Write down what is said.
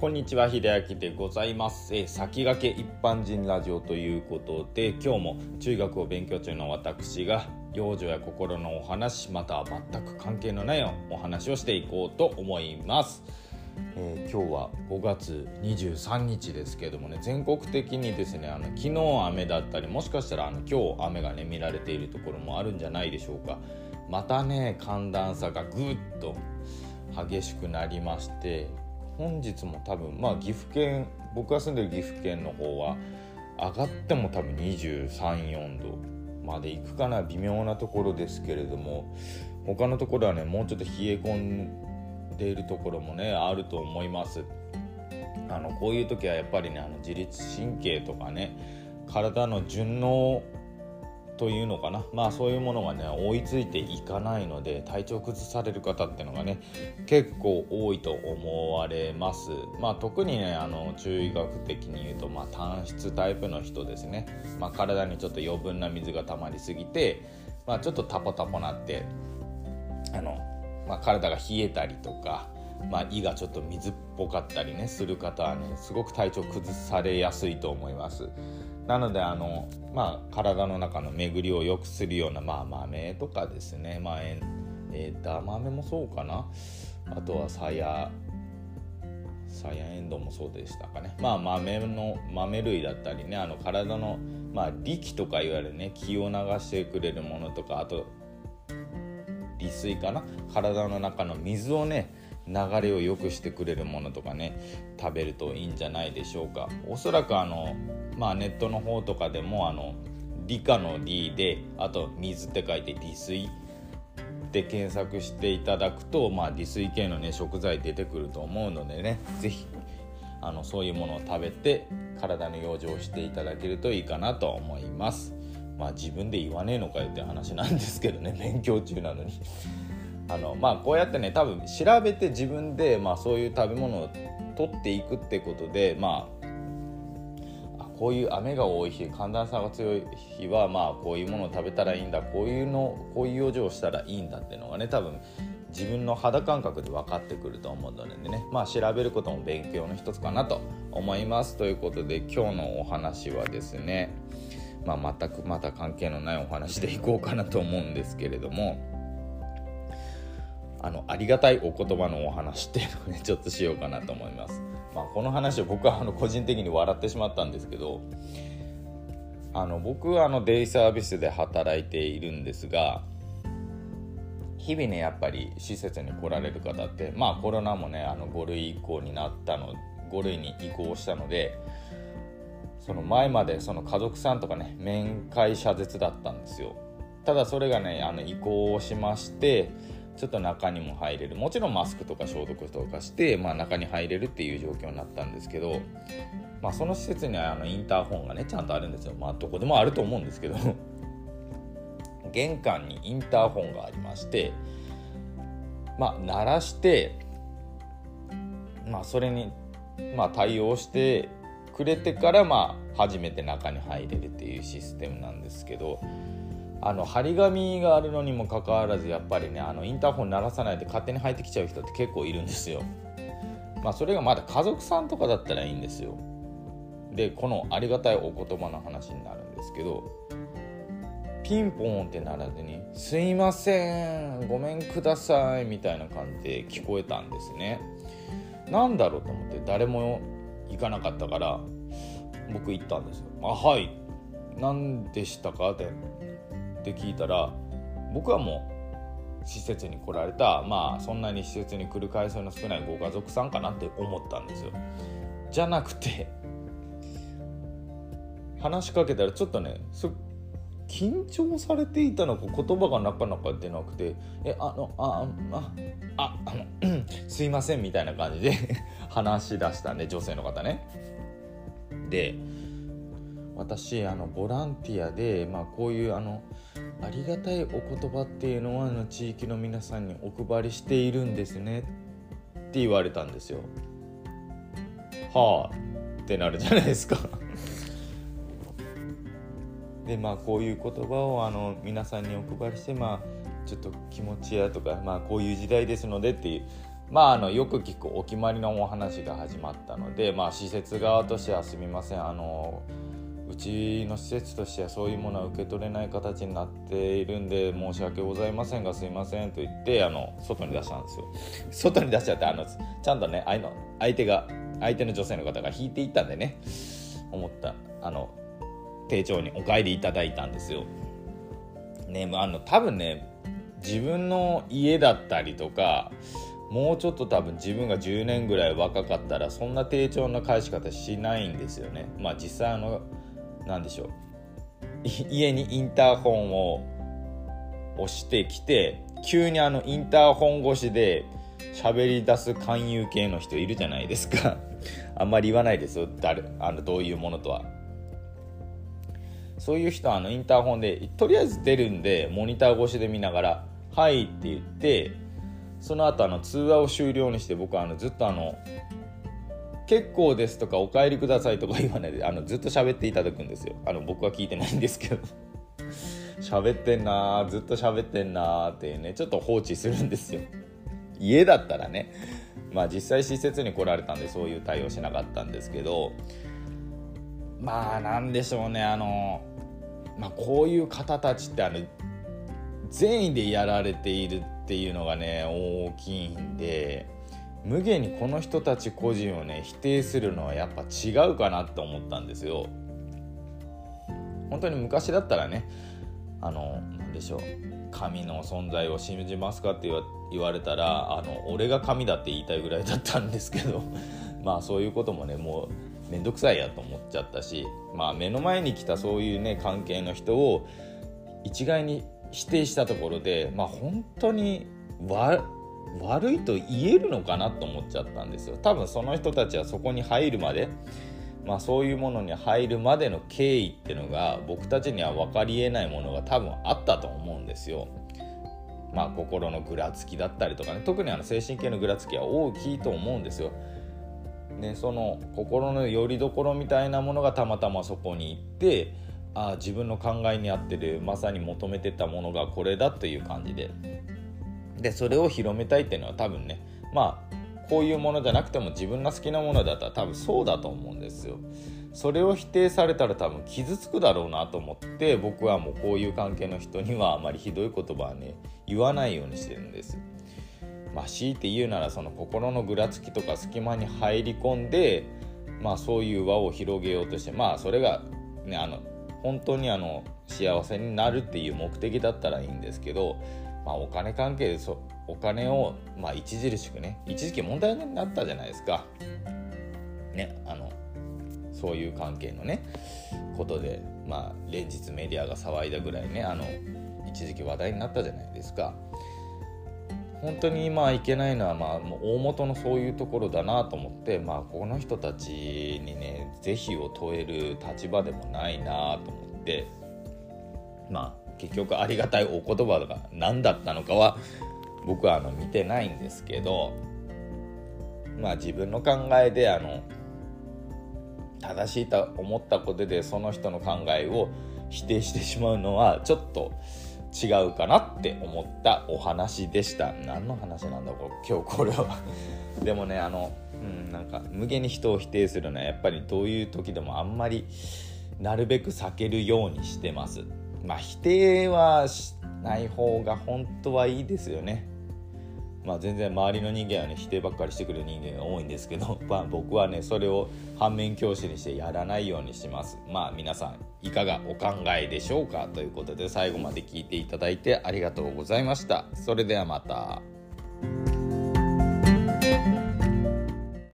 こんにちは秀明でございます、えー先駆け一般人ラジオということで今日も中学を勉強中の私が幼女や心のお話または全く関係のないお話をしていこうと思います、えー今日は5月23日ですけれどもね全国的にですねあの昨日雨だったりもしかしたらあの今日雨がね見られているところもあるんじゃないでしょうか。またね寒暖差がぐっと激しくなりまして本日も多分まあ岐阜県僕が住んでる岐阜県の方は上がっても多分234度まで行くかな微妙なところですけれども他のところはねもうちょっと冷え込んでいるところもねあると思います。あのこういう時はやっぱりねあの自律神経とかね体の順応というのかな。まあそういうものがね追いついていかないので体調崩される方っていうのがね結構多いと思われます。まあ特にねあの中医学的に言うと、まあ、単質タイプの人ですね、まあ、体にちょっと余分な水が溜まりすぎて、まあ、ちょっとタポタポなってあの、まあ、体が冷えたりとかまあ、胃がちょっと水っぽかったりねする方はねすごく体調崩されやすいと思います。なのであの、まあ、体の中の巡りを良くするような、まあ、豆とかですね、まあえー、枝豆もそうかな。あとはさやさやえんどうもそうでしたかね。まあ豆の豆類だったりねあの体の、まあ、力とかいわゆるね気を流してくれるものとかあと利水かな。体の中の水をね流れを良くしてくれるものとかね食べるといいんじゃないでしょうか。おそらくあのまあネットの方とかでもあの理科の理であと水って書いて利水で検索していただくと、まあ、利水系のね食材出てくると思うのでね是非あのそういうものを食べて体の養生をしていただけるといいかなと思います。まあ自分で言わねえのかよって話なんですけどね勉強中なのに。あのまあこうやってね多分調べて自分で、まあ、そういう食べ物を取っていくってことでまあこういう雨が多い日寒暖差が強い日はまあこういうものを食べたらいいんだこういうのこういう養生をしたらいいんだっていうのがね多分自分の肌感覚で分かってくると思うのでね。まあ調べることも勉強の一つかなと思います。ということで今日のお話はですねまあ全くまた関係のないお話でいこうかなと思うんですけれどもあのありがたいお言葉のお話っていうのをねちょっとしようかなと思います。まあ、この話を僕はあの個人的に笑ってしまったんですけどあの僕はあのデイサービスで働いているんですが日々ねやっぱり施設に来られる方ってまあコロナもねあの5類移行になったの5類に移行したのでその前までその家族さんとかね面会謝絶だったんですよただそれがねあの移行しましてちょっと中にも入れる。もちろんマスクとか消毒とかして、まあ、中に入れるっていう状況になったんですけど、まあ、その施設にはあのインターホンがねちゃんとあるんですよ。まあどこでもあると思うんですけど。玄関にインターホンがありましてまあ鳴らしてまあそれに、まあ、対応してくれてからまあ初めて中に入れるっていうシステムなんですけど。あの張り紙があるのにもかかわらずやっぱりねあのインターホン鳴らさないで勝手に入ってきちゃう人って結構いるんですよ。まあそれがまだ家族さんとかだったらいいんですよ。でこのありがたいお言葉の話になるんですけどピンポンってならずに「すいませんごめんください」みたいな感じで聞こえたんですね。なんだろうと思って誰も行かなかったから僕行ったんですよ。あはい何でしたか？ってって聞いたら僕はもう施設に来られたまあそんなに施設に来る回数の少ないご家族さんかなって思ったんですよ。じゃなくて話しかけたらちょっとね緊張されていたのか言葉がなかなか出なくて「えあのああああのすいません」みたいな感じで 話し出したんで女性の方ね。で私あのボランティアで、まあ、こういうあのありがたいお言葉っていうのはあの地域の皆さんにお配りしているんですねって言われたんですよ。はあってなるじゃないですか。でまあこういう言葉をあの皆さんにお配りしてまあちょっと気持ちやとかまあこういう時代ですのでっていうまあ、あのよく聞くお決まりのお話が始まったので、まあ、施設側としてはすみませんあのうちの施設としてはそういうものは受け取れない形になっているんで申し訳ございませんがすいませんと言ってあの外に出したんですよ。外に出しちゃってあのちゃんとね相の相手が相手の女性の方が引いていったんでね思ったあの丁重にお帰りいただいたんですよ。ねあの多分ね自分の家だったりとかもうちょっと多分自分が10年ぐらい若かったらそんな低調な返し方しないんですよね。まあ実際あの何でしょう。家にインターホンを押してきて急にあのインターホン越しで喋り出す勧誘系の人いるじゃないですか。あんまり言わないですよ。誰あのどういうものとは。そういう人はあのインターホンでとりあえず出るんでモニター越しで見ながら「はい」って言ってその後あの通話を終了にして僕はあのずっとあの結構ですとかお帰りくださいとか言わないであのずっと喋っていただくんですよ。あの僕は聞いてないんですけど喋ってんなずっと喋ってんなってねちょっと放置するんですよ。家だったらねまあ実際施設に来られたんでそういう対応しなかったんですけどまあなんでしょうねあの、まあ、こういう方たちってあの善意でやられているっていうのがね大きいんで無限にこの人たち個人をね否定するのはやっぱ違うかなって思ったんですよ。本当に昔だったらねあの何でしょう神の存在を信じますかって言われたらあの俺が神だって言いたいぐらいだったんですけど まあそういうこともねもう面倒くさいやと思っちゃったしまあ目の前に来たそういうね関係の人を一概に否定したところでまあ本当に悪悪いと言えるのかなと思っちゃったんですよ。多分その人たちはそこに入るまでまあそういうものに入るまでの経緯っていうのが僕たちには分かりえないものが多分あったと思うんですよ。まあ心のぐらつきだったりとかね。特にあの精神系のぐらつきは大きいと思うんですよ。ね、その心の拠り所みたいなものがたまたまそこに行ってあ自分の考えに合ってるまさに求めてたものがこれだという感じで。でそれを広めたいっていうのは多分ねまあこういうものじゃなくても自分の好きなものだったら多分そうだと思うんですよ。それを否定されたら多分傷つくだろうなと思って僕はもうこういう関係の人にはあまりひどい言葉はね言わないようにしてるんです。まあ、強いて言うならその心のぐらつきとか隙間に入り込んで、まあ、そういう輪を広げようとしてまあそれがねあの本当にあの幸せになるっていう目的だったらいいんですけどまあ、お金関係でそお金を、まあ、著しくね一時期問題になったじゃないですか。ねあのそういう関係のねことで、まあ、連日メディアが騒いだぐらいねあの一時期話題になったじゃないですか。本当にまあいけないのはまあもう大元のそういうところだなと思って、まあ、この人たちにね是非を問える立場でもないなと思ってまあ結局ありがたいお言葉が何だったのかは僕はあの見てないんですけどまあ自分の考えであの正しいと思ったことでその人の考えを否定してしまうのはちょっと違うかなって思ったお話でした。何の話なんだろう今日これは。でもねあのうんなんか無限に人を否定するのはやっぱりどういう時でもあんまりなるべく避けるようにしてます。まあ否定はしない方が本当はいいですよね。まあ、全然周りの人間はね否定ばっかりしてくる人間が多いんですけど、まあ、僕はねそれを反面教師にしてやらないようにしますまあ皆さんいかがお考えでしょうかということで最後まで聞いていただいてありがとうございましたそれではまた。